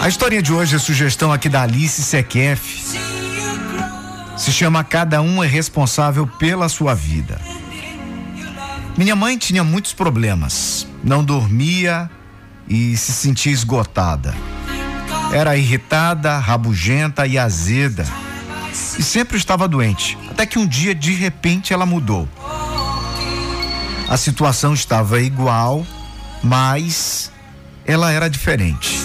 A história de hoje é sugestão aqui da Alice Sequef. Se chama Cada um é responsável pela sua vida. Minha mãe tinha muitos problemas. Não dormia e se sentia esgotada. Era irritada, rabugenta e azeda. E sempre estava doente. Até que um dia, de repente, ela mudou. A situação estava igual, mas ela era diferente.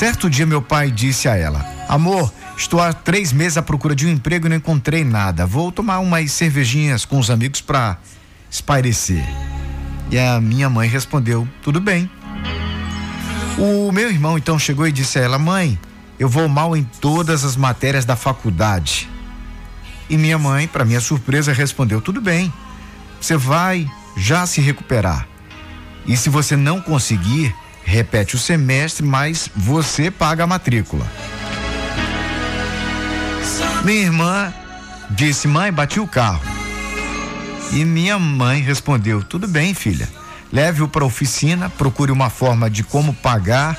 Certo dia, meu pai disse a ela: Amor, estou há três meses à procura de um emprego e não encontrei nada. Vou tomar umas cervejinhas com os amigos para espairecer. E a minha mãe respondeu: Tudo bem. O meu irmão então chegou e disse a ela: Mãe, eu vou mal em todas as matérias da faculdade. E minha mãe, para minha surpresa, respondeu: Tudo bem, você vai já se recuperar. E se você não conseguir, repete o semestre, mas você paga a matrícula. Minha irmã disse: Mãe, bati o carro. E minha mãe respondeu: Tudo bem, filha Leve-o para a oficina, procure uma forma de como pagar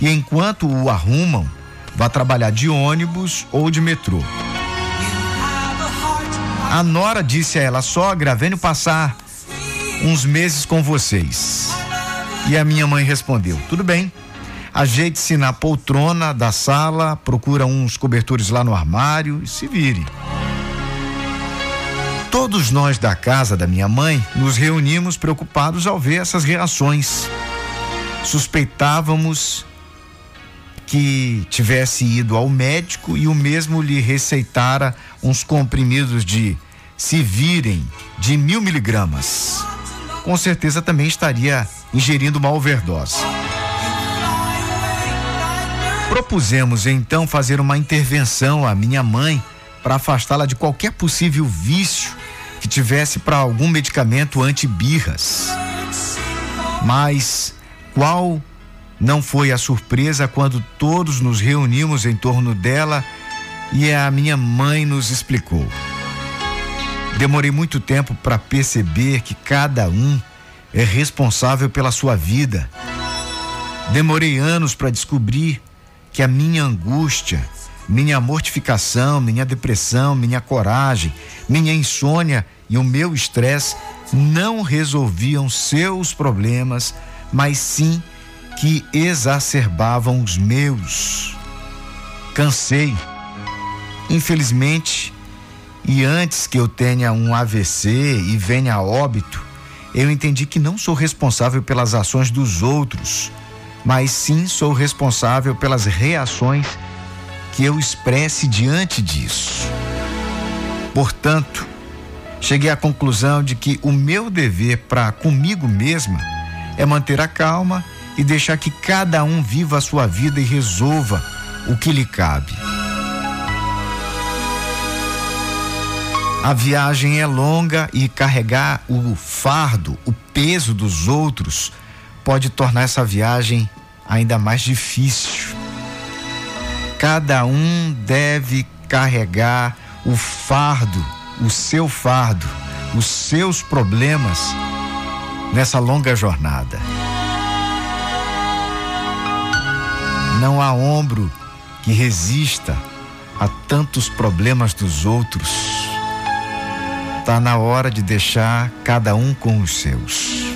e enquanto o arrumam, vá trabalhar de ônibus ou de metrô. A Nora disse a ela: Sogra, venho passar uns meses com vocês. E a minha mãe respondeu: Tudo bem. Ajeite-se na poltrona da sala, procura uns cobertores lá no armário e se vire. Todos nós da casa da minha mãe nos reunimos preocupados ao ver essas reações. Suspeitávamos que tivesse ido ao médico e o mesmo lhe receitara uns comprimidos de se virem de mil miligramas. Com certeza também estaria ingerindo uma overdose. Propusemos então fazer uma intervenção à minha mãe para afastá-la de qualquer possível vício que tivesse para algum medicamento anti-birras. Mas qual não foi a surpresa quando todos nos reunimos em torno dela e a minha mãe nos explicou. Demorei muito tempo para perceber que cada um é responsável pela sua vida. Demorei anos para descobrir que a minha angústia minha mortificação, minha depressão, minha coragem, minha insônia e o meu estresse não resolviam seus problemas, mas sim que exacerbavam os meus. Cansei. Infelizmente, e antes que eu tenha um AVC e venha a óbito, eu entendi que não sou responsável pelas ações dos outros, mas sim sou responsável pelas reações que eu expresse diante disso. Portanto, cheguei à conclusão de que o meu dever para comigo mesma é manter a calma e deixar que cada um viva a sua vida e resolva o que lhe cabe. A viagem é longa e carregar o fardo, o peso dos outros, pode tornar essa viagem ainda mais difícil. Cada um deve carregar o fardo, o seu fardo, os seus problemas nessa longa jornada. Não há ombro que resista a tantos problemas dos outros. Está na hora de deixar cada um com os seus.